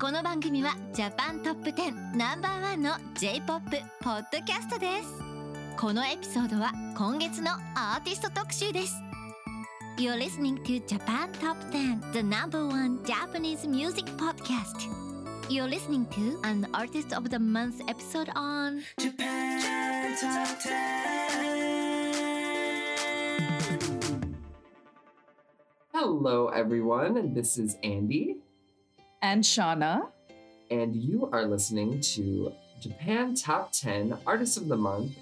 この番組はジャパントップ10ナンバーワンの J-POP ポッドキャストですこのエピソードは今月のアーティスト特集です You're listening to Japan Top 10 The number one Japanese music podcast You're listening to an Artist of the Month episode on Japan Top 10. Hello, everyone. This is Andy, and Shauna. and you are listening to Japan Top 10 Artists of the Month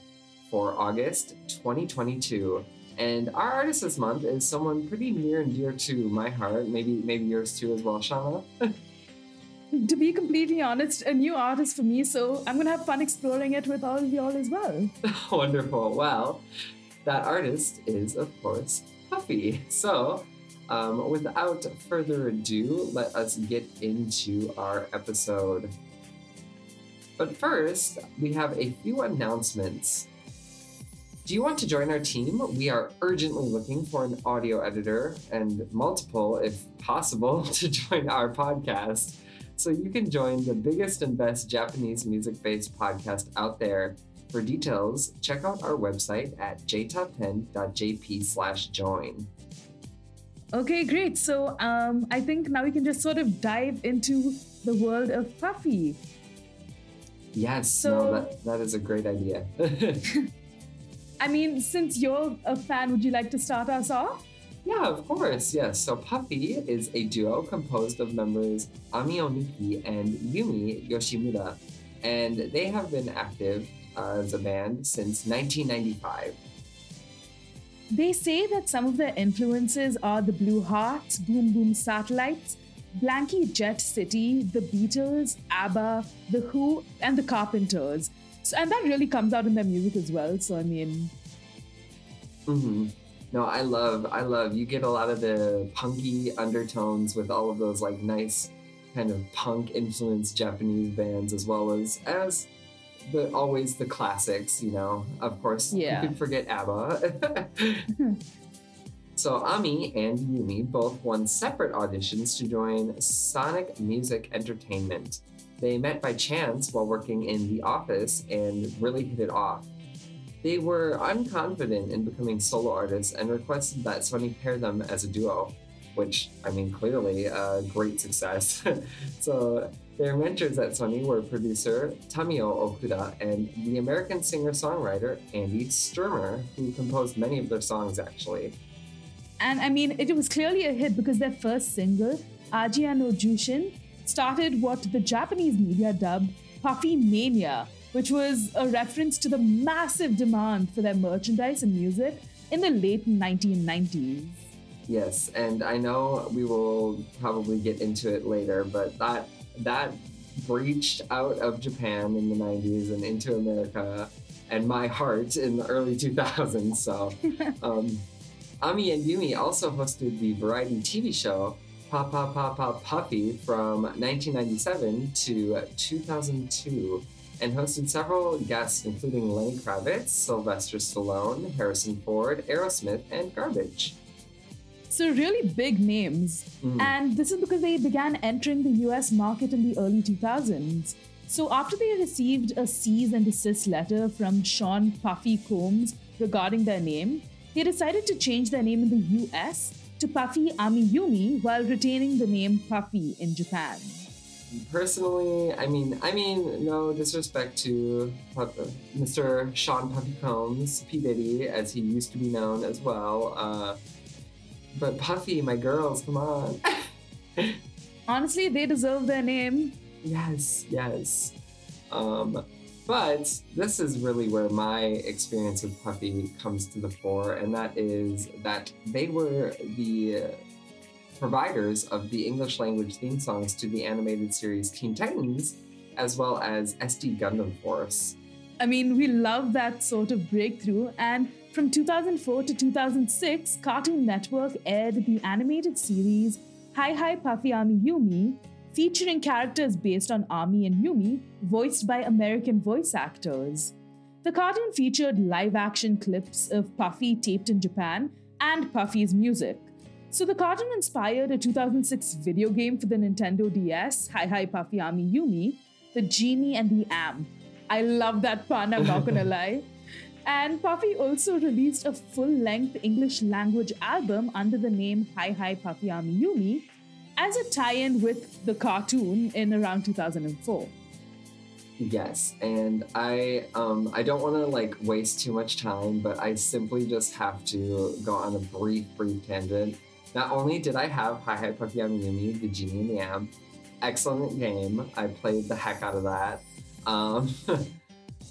for August 2022. And our artist this month is someone pretty near and dear to my heart. Maybe, maybe yours too as well, Shauna. To be completely honest, a new artist for me, so I'm gonna have fun exploring it with all of y'all as well. Wonderful. Well, that artist is, of course, Puffy. So, um, without further ado, let us get into our episode. But first, we have a few announcements. Do you want to join our team? We are urgently looking for an audio editor and multiple, if possible, to join our podcast. So you can join the biggest and best Japanese music based podcast out there. For details, check out our website at jtop10.jp slash join. Okay, great. So um, I think now we can just sort of dive into the world of Puffy. Yes, So- no, that, that is a great idea. I mean, since you're a fan, would you like to start us off? yeah, of course, yes. So Puffy is a duo composed of members Ami Onuki and Yumi Yoshimura, and they have been active as a band since 1995. They say that some of their influences are the Blue Hearts, Boom Boom Satellites, Blanky Jet City, the Beatles, ABBA, The Who, and the Carpenters. So, and that really comes out in their music as well. So, I mean, mm-hmm. No, I love, I love. You get a lot of the punky undertones with all of those like nice kind of punk influenced Japanese bands, as well as as the always the classics. You know, of course, Yeah. you could forget ABBA. Mm-hmm. so Ami and Yumi both won separate auditions to join Sony Music Entertainment. They met by chance while working in the office and really hit it off. They were unconfident in becoming solo artists and requested that Sony pair them as a duo, which, I mean, clearly a great success. so, their mentors at Sony were producer Tamio Okuda and the American singer songwriter Andy Sturmer, who composed many of their songs actually. And I mean, it was clearly a hit because their first single, Ajia no Junshin, started what the Japanese media dubbed Puffy Mania, which was a reference to the massive demand for their merchandise and music in the late 1990s. Yes, and I know we will probably get into it later, but that that breached out of Japan in the 90s and into America and my heart in the early 2000s. So, um, Ami and Yumi also hosted the variety TV show Pa Pa Pa Pa Puffy from 1997 to 2002 and hosted several guests including Lenny Kravitz, Sylvester Stallone, Harrison Ford, Aerosmith, and Garbage. So, really big names. Mhm. And this is because they began entering the US market in the early 2000s. So, after they received a cease and desist letter from Sean Puffy Combs regarding their name, they decided to change their name in the US to Puffy Amiyumi while retaining the name Puffy in Japan. Personally, I mean, I mean, no disrespect to Mr. Sean Puffy Combs, P Diddy, as he used to be known as well. Uh, but Puffy, my girls, come on. Honestly, they deserve their name. yes, yes. Um, but this is really where my experience with Puffy comes to the fore, and that is that they were the providers of the English language theme songs to the animated series Teen Titans, as well as SD Gundam Force. I mean, we love that sort of breakthrough. And from 2004 to 2006, Cartoon Network aired the animated series Hi Hi Puffy Ami Yumi, featuring characters based on Ami and Yumi, voiced by American voice actors. The cartoon featured live action clips of Puffy taped in Japan and Puffy's music. So the cartoon inspired a 2006 video game for the Nintendo DS, Hi Hi Puffy Ami Yumi, The Genie and the Amp. I love that pun, I'm not gonna lie. And Puffy also released a full length English language album under the name Hi Hi Puffy Ami Yumi as a tie in with the cartoon in around 2004. Yes, and I um I don't want to like waste too much time, but I simply just have to go on a brief, brief tangent. Not only did I have Hi Hi Puffy Ami Yumi, the Genie and the Amp, excellent game. I played the heck out of that. Um,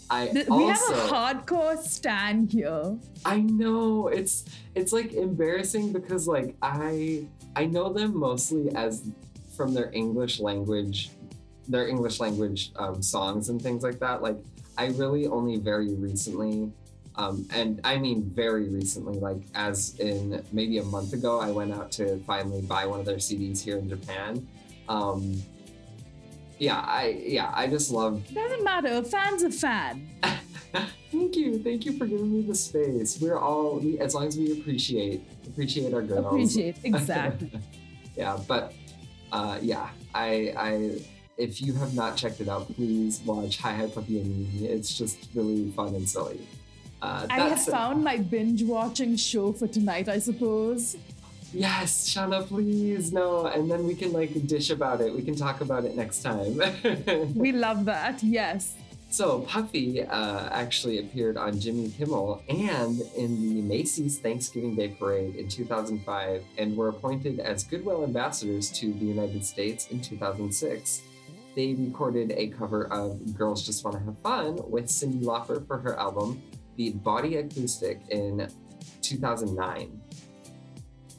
I also we have a hardcore stand here. I know it's it's like embarrassing because like I I know them mostly as from their English language, their English language um, songs and things like that. Like I really only very recently, um, and I mean very recently, like as in maybe a month ago, I went out to finally buy one of their CDs here in Japan. Um, yeah, I yeah I just love Doesn't matter, a fan's a fan. thank you, thank you for giving me the space. We're all, we, as long as we appreciate appreciate our girls. Appreciate, exactly. yeah, but uh, yeah, I, I, if you have not checked it out, please watch Hi Hi Puppy and Me. It's just really fun and silly. Uh, I have found my binge watching show for tonight, I suppose. Yes, Shauna, please no, and then we can like dish about it. We can talk about it next time. We love that, yes. So Puffy uh, actually appeared on Jimmy Kimmel and in the Macy's Thanksgiving Day Parade in 2005 and were appointed as Goodwill ambassadors to the United States in 2006. They recorded a cover of Girls Just Want to Have Fun with Cyndi Lauper for her album The Body Acoustic in 2009.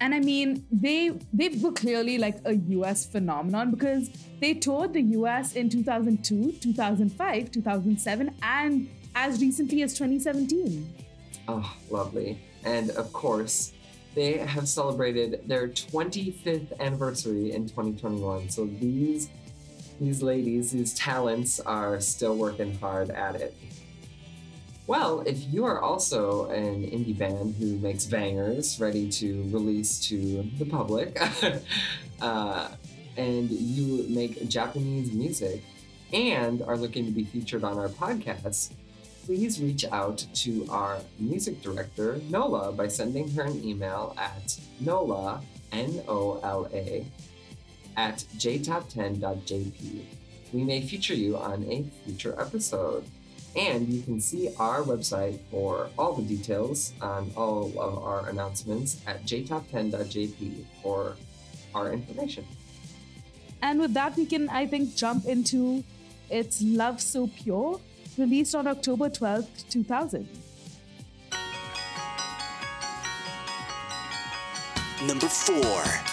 And I mean, they they were clearly like a US phenomenon because they toured the US in 2002, 2005, 2007, and as recently as 2017. Oh, lovely. And of course, they have celebrated their 25th anniversary in 2021. So these these ladies, these talents are still working hard at it. Well, if you are also an indie band who makes bangers ready to release to the public, uh, and you make Japanese music and are looking to be featured on our podcast, please reach out to our music director, Nola, by sending her an email at nola, N O L A, at jtop10.jp. We may feature you on a future episode. And you can see our website for all the details on all of our announcements at jtop10.jp for our information. And with that, we can, I think, jump into It's Love So Pure, released on October 12th, 2000. Number four.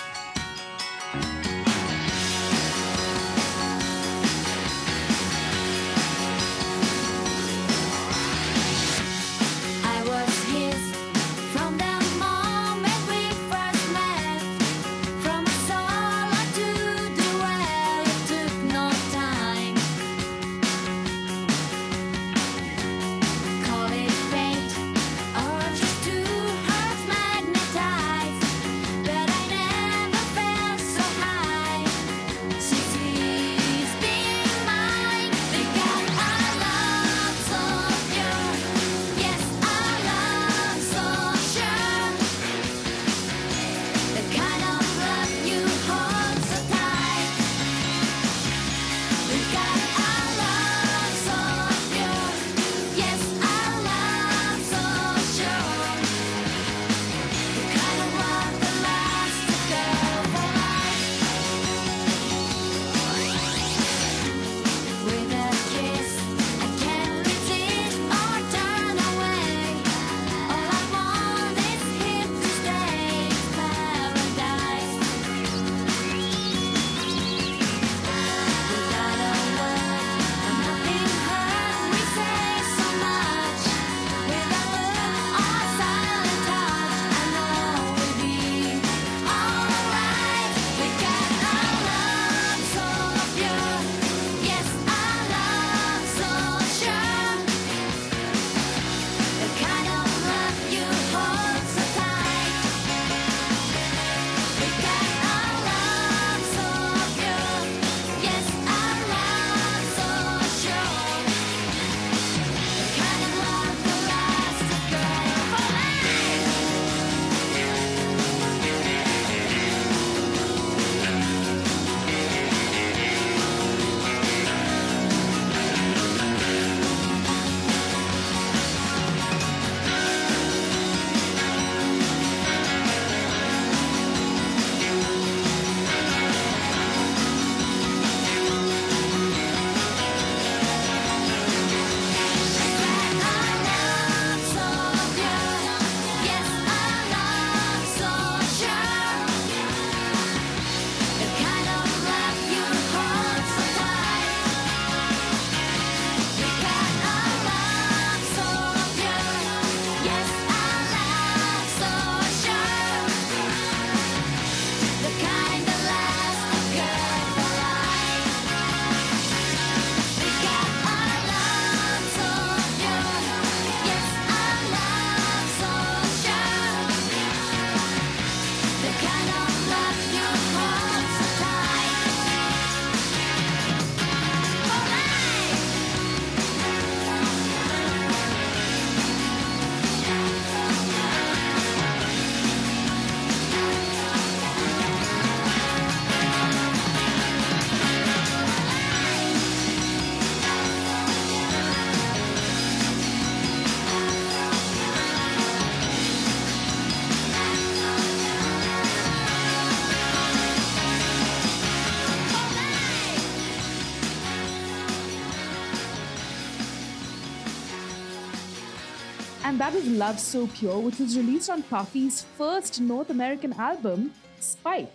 And that was Love So Pure, which was released on Puffy's first North American album, Spike.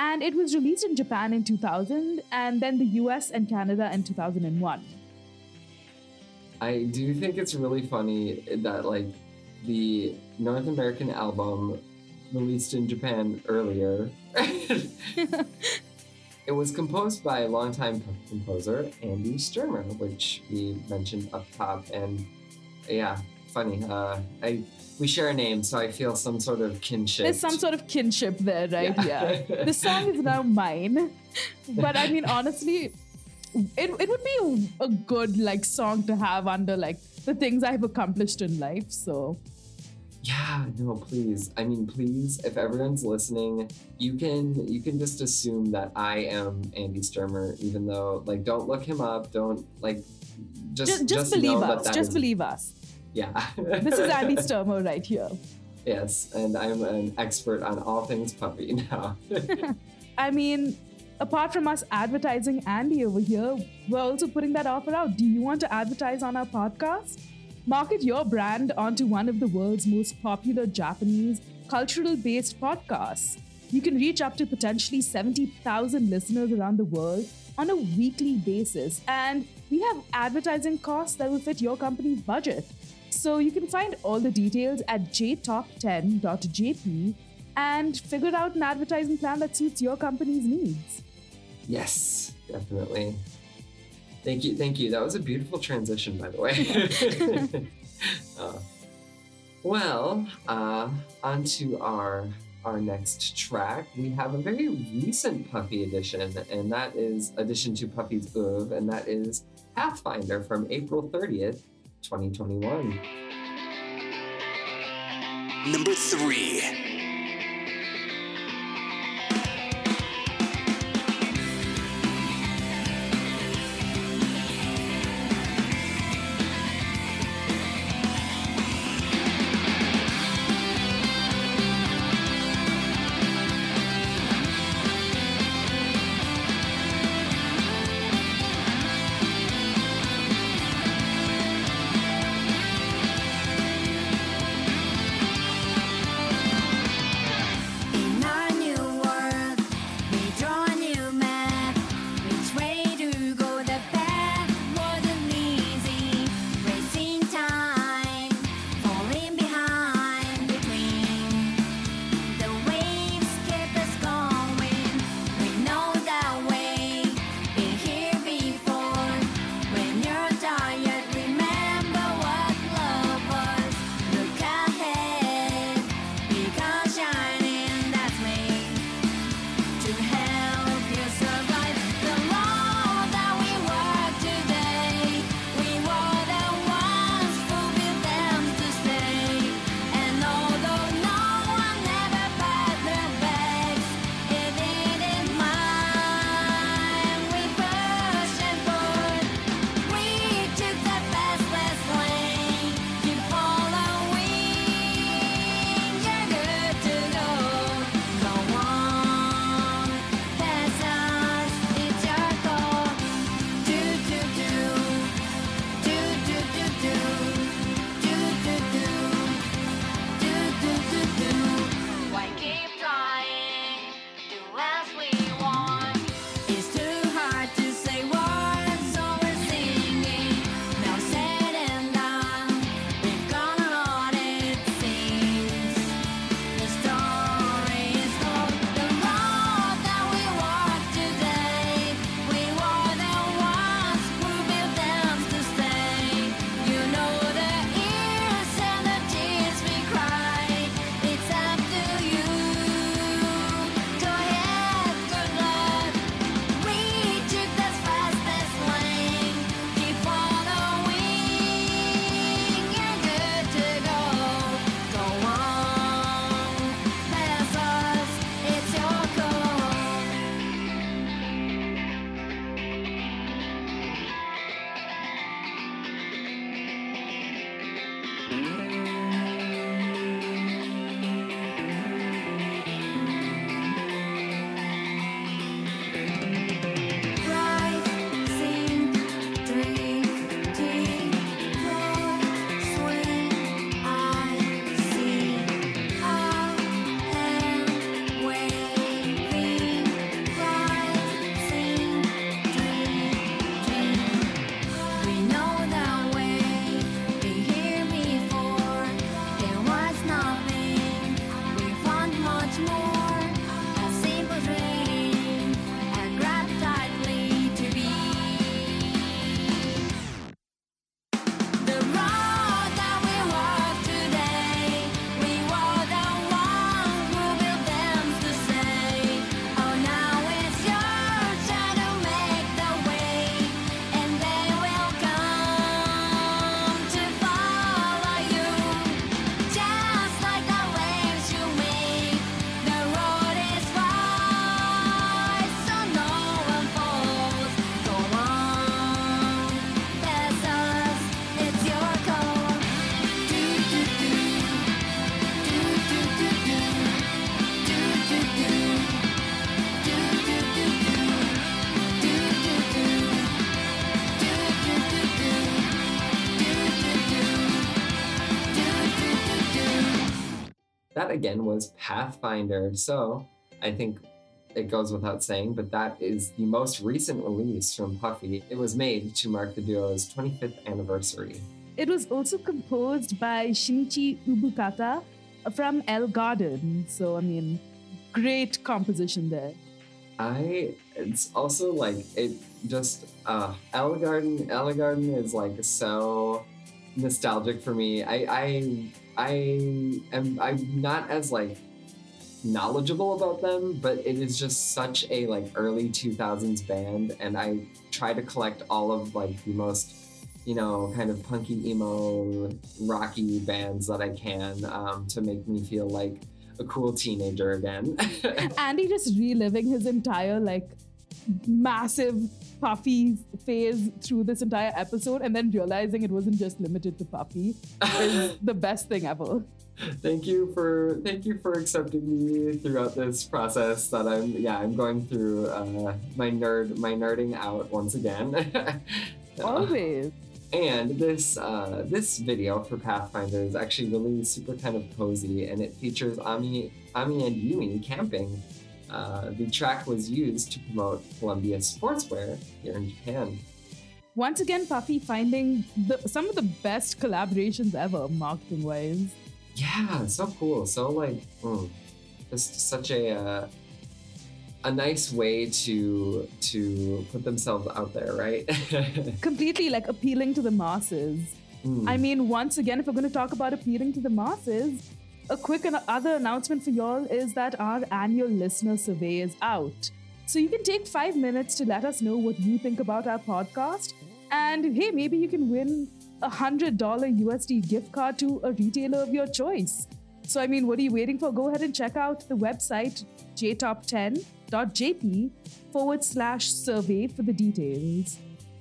And it was released in Japan in 2000 and then the US and Canada in 2001. I do think it's really funny that like the North American album released in Japan earlier. it was composed by longtime composer Andy Sturmer, which we mentioned up top, and yeah, funny. Uh, I we share a name, so I feel some sort of kinship. There's some sort of kinship there, right? Yeah. Yeah. the song is now mine. But I mean, honestly, it, it would be a, good like song to have under like the things I've accomplished in life. So Yeah, no, please. I mean, please, if everyone's listening, you can you can just assume that I am Andy Sturmer, even though like don't look him up, don't like just just, just, know believe us. Just is- believe us. Yeah. This is Andy Sturmer right here. yes, and I'm an expert on all things Puffy now. I mean, apart from us advertising Andy over here, we're also putting that offer out. Do you want to advertise on our podcast? Market your brand onto one of the world's most popular Japanese cultural based podcasts. You can reach up to potentially 70,000 listeners around the world on a weekly basis, and we have advertising costs that will fit your company's budget. So you can find all the details at jtop10.jp and figure out an advertising plan that suits your company's needs. yes, definitely. Thank you, thank you. That was a beautiful transition, by the way. Uh, well, uh, on to our our next track. We have a very recent Puffy edition, and that is addition to Puffy's oeuvre, and that is Pathfinder from April 30th, 2021. Number three. Again was Pathfinder. So I think it goes without saying, but that is the most recent release from Puffy. It was made to mark the duo's 25th anniversary. It was also composed by Shinichi Ubukata from ELLEGARDEN. So, I mean, great composition there. I it's also like it just uh ELLEGARDEN Ella Garden is like so nostalgic for me. I I I am I'm not as like knowledgeable about them, but it is just such a like early 2000s band and I try to collect all of like the most you know kind of punky emo rocky bands that I can um, to make me feel like a cool teenager again. Andy just reliving his entire like massive puffy phase through this entire episode and then realizing it wasn't just limited to puffy is the best thing ever. thank you for thank you for accepting me throughout this process that I'm yeah I'm going through uh, my nerd my nerding out once again. Always. And this uh, this video for Pathfinder is actually really super kind of cozy, and it features Ami Ami and Yumi camping. Uh, the track was used to promote Columbia Sportswear here in Japan. Once again, Puffy finding the, some of the best collaborations ever, marketing wise. Yeah, so cool. So like, mm, just such a uh, a nice way to to put themselves out there, right? Completely like appealing to the masses. Mm. I mean, once again, if we're going to talk about appealing to the masses, a quick other announcement for y'all is that our annual listener survey is out. So you can take five minutes to let us know what you think about our podcast. And hey, maybe you can win a $100 USD gift card to a retailer of your choice. So, I mean, what are you waiting for? Go ahead and check out the website jtop10.jp forward slash survey for the details.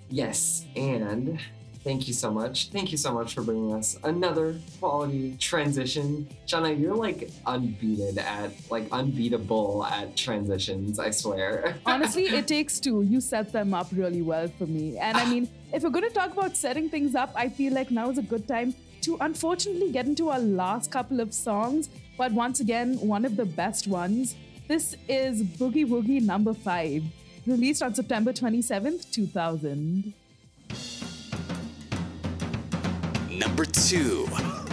Yes, and thank you so much. Thank you so much for bringing us another quality transition. Shauna, you're like unbeaten at, like unbeatable at transitions, I swear. Honestly, it takes two. You set them up really well for me. And I mean, if we're going to talk about setting things up, I feel like now is a good time to unfortunately get into our last couple of songs. But once again, one of the best ones. This is Boogie Woogie number five, released on September 27th, 2000. Number two.「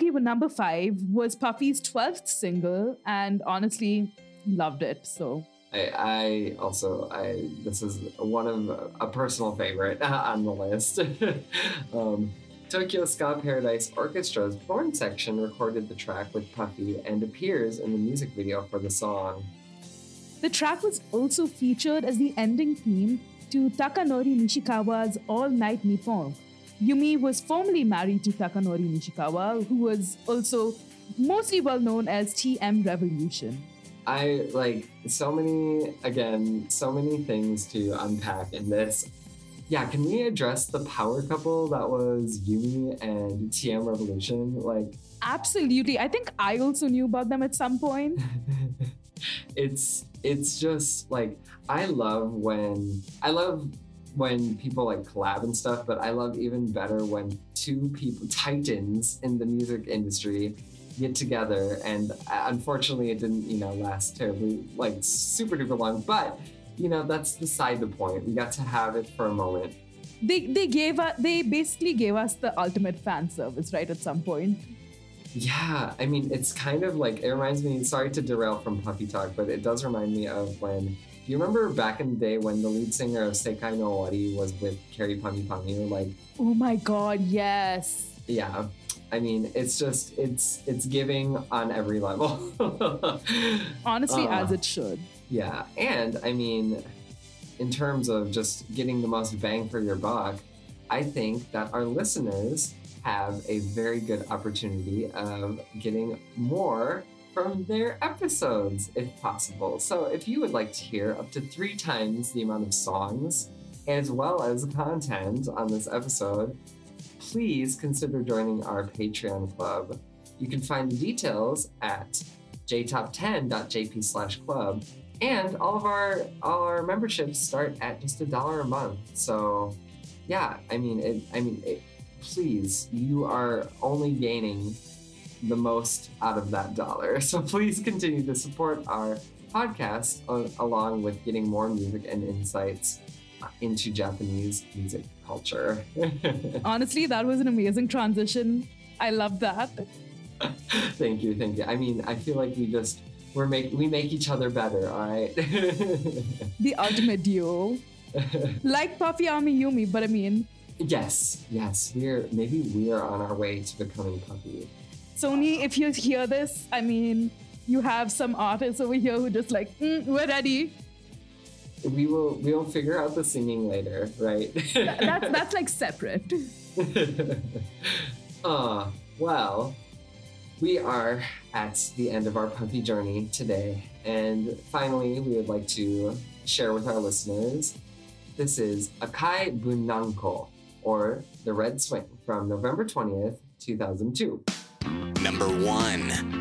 Boogie Woogie with number five was Puffy's 12th single, and honestly, loved it. So, I, I also I this is one of a personal favorite on the list. um, Tokyo Ska Paradise Orchestra's Horn section recorded the track with Puffy and appears in the music video for the song. the track was also featured as the ending theme to Takanori Nishikawa's All Night Nippon. Yumi was formerly married to Takanori Nishikawa, who was also mostly well known as TM Revolution. I like so many again, so many things to unpack in this. Yeah, can we address the power couple that was Yumi and TM Revolution? Like Absolutely. I think I also knew about them at some point. it's it's just like I love when I love when people like collab and stuff, but I love even better when two people titans in the music industry get together and uh, unfortunately it didn't you know last terribly like super duper long but you know that's beside the point we got to have it for a moment They they gave us they basically gave us the ultimate fan service, right, at some point. Yeah, I mean, it's kind of like it reminds me. Sorry to derail from Puffy Talk, but it does remind me of when. Do you remember back in the day when the lead singer of Sekai no Owari was with Kyary Pamyu Pamyu? Like, Oh my god, yes. yeah, I mean, it's just it's it's giving on every level. Honestly, Uh. as it should. yeah, and I mean, in terms of just getting the most bang for your buck, I think that our listeners have a very good opportunity of getting more from their episodes if possible. So if you would like to hear up to three times the amount of songs as well as content on this episode, please consider joining our Patreon club. You can find the details at jtop10.jp slash club and all of our all our memberships start at just a dollar a month so yeah i mean it i mean it, please you are only gaining the most out of that dollar so please continue to support our podcast uh, along with getting more music and insights uh, into japanese music culture Honestly, that was an amazing transition. I love that. thank you thank you i mean i feel like we just we're make we make each other better all right The ultimate duo. Like Puffy Ami Yumi, but I mean, Yes, yes, we're maybe we are on our way to becoming Puffy. Sony, if you hear this, I mean, you have some artists over here who just like, "Mm, we're ready. We will we will figure out the singing later, right? That's that's like separate. Ah, well, we are at the end of our Puffy journey today, and finally, we would like to share with our listeners. This is Akai Buranko, or The Red Swing, from November twentieth, two thousand two. Number one.「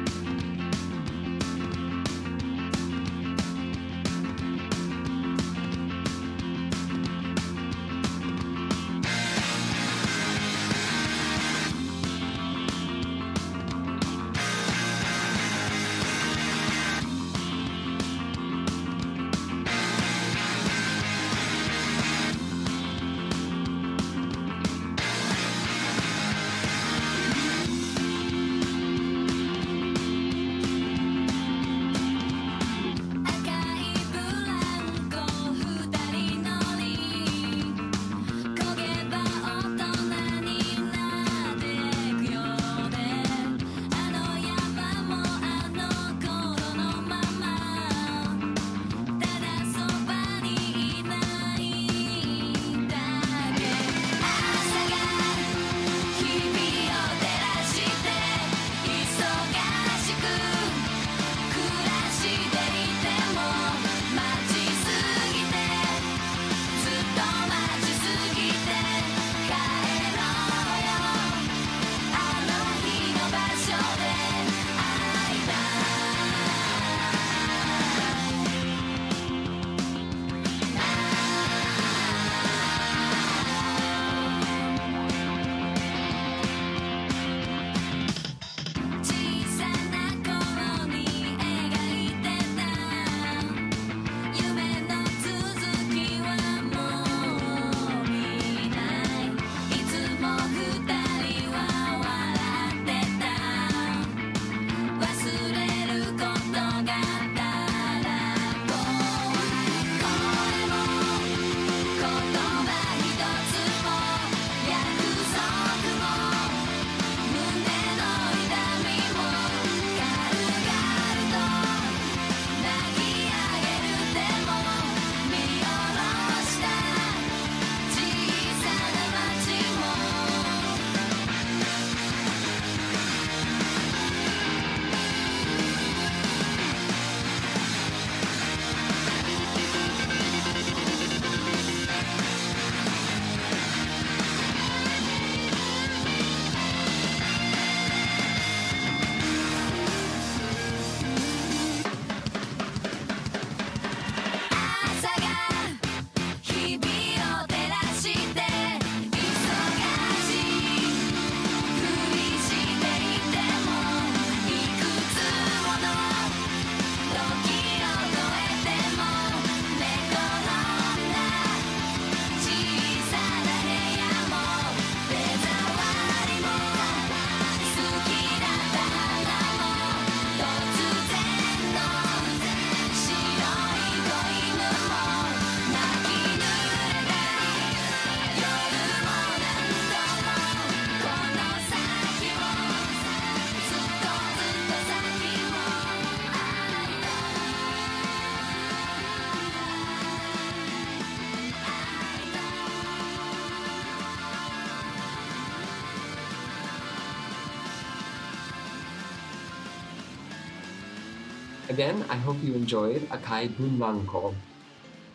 Again, I hope you enjoyed Akai Buranko.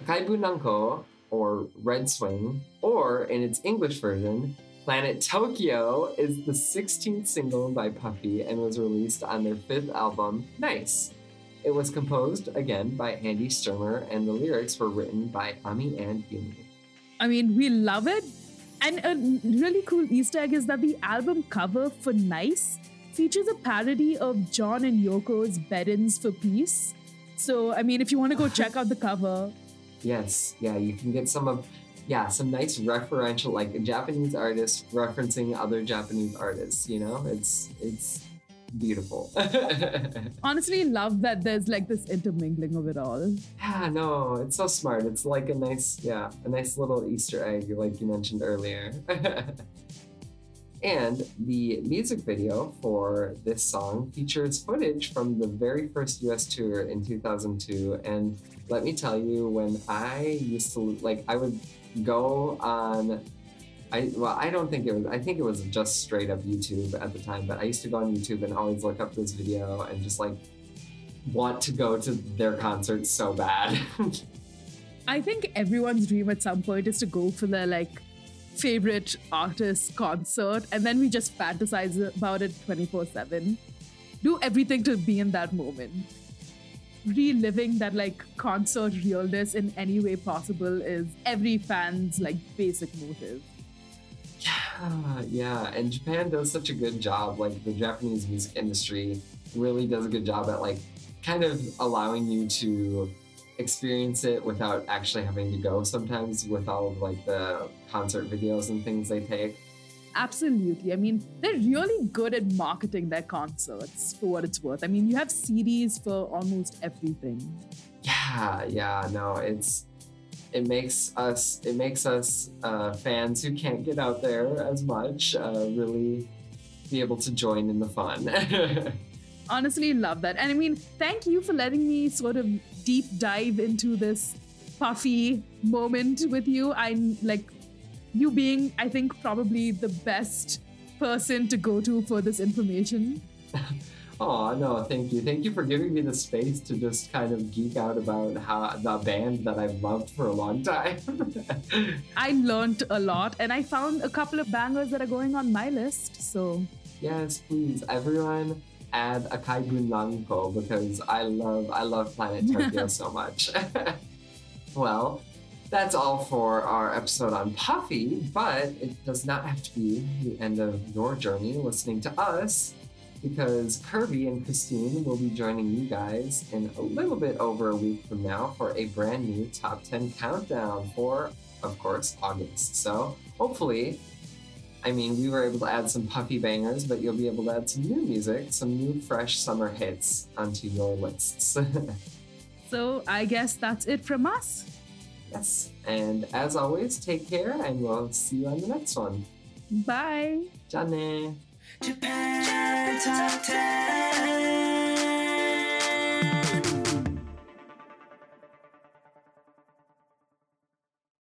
Akai Buranko, or Red Swing, or in its English version, Planet Tokyo, is the 16th single by Puffy and was released on their fifth album, Nice. It was composed again by Andy Sturmer, and the lyrics were written by Ami and Yumi. I mean, we love it. And a really cool Easter egg is that the album cover for Nice features a parody of John and Yoko's Bed-ins for Peace. So, I mean, if you want to go check out the cover, Yes, yeah, you can get some of, yeah, some nice referential, like Japanese artists referencing other Japanese artists. You know, it's it's beautiful. honestly, love that there's like this intermingling of it all. yeah, no, it's so smart. It's like a nice, yeah, a nice little Easter egg, like you mentioned earlier. and the music video for this song features footage from the very first US tour in 2002. And let me tell you, when I used to, like, I would go on. I, well, I don't think it was. I think it was just straight up YouTube at the time. But I used to go on YouTube and always look up this video and just like want to go to their concerts so bad. I think everyone's dream at some point is to go for their like favorite artist concert, and then we just fantasize about it 24 7. Do everything to be in that moment. Reliving that like concert realness in any way possible is every fan's like basic motive. yeah, yeah, and Japan does such a good job. Like the Japanese music industry really does a good job at like kind of allowing you to experience it without actually having to go sometimes with all of like the concert videos and things they take. Absolutely. I mean, they're really good at marketing their concerts for what it's worth. I mean, you have CDs for almost everything. Yeah, yeah, no, it's it makes us it makes us uh, fans who can't get out there as much uh, really be able to join in the fun. Honestly, love that. And I mean, thank you for letting me sort of deep dive into this puffy moment with you. I'm like, you being, I think, probably the best person to go to for this information. Oh no, thank you. Thank you for giving me the space to just kind of geek out about how the band that I've loved for a long time. I learned a lot and I found a couple of bangers that are going on my list. So, yes, please, everyone add Akai Buranko because I love I love Planet Tokyo so much. well, that's all for our episode on Puffy, but it does not have to be the end of your journey listening to us because Kirby and Christine will be joining you guys in a little bit over a week from now for a brand new top 10 countdown for, of course, August. So hopefully, I mean, we were able to add some puffy bangers, but you'll be able to add some new music, some new fresh summer hits onto your lists. so I guess that's it from us. yes. And as always, take care and we'll see you on the next one. Bye. Jane. Japan Top 10.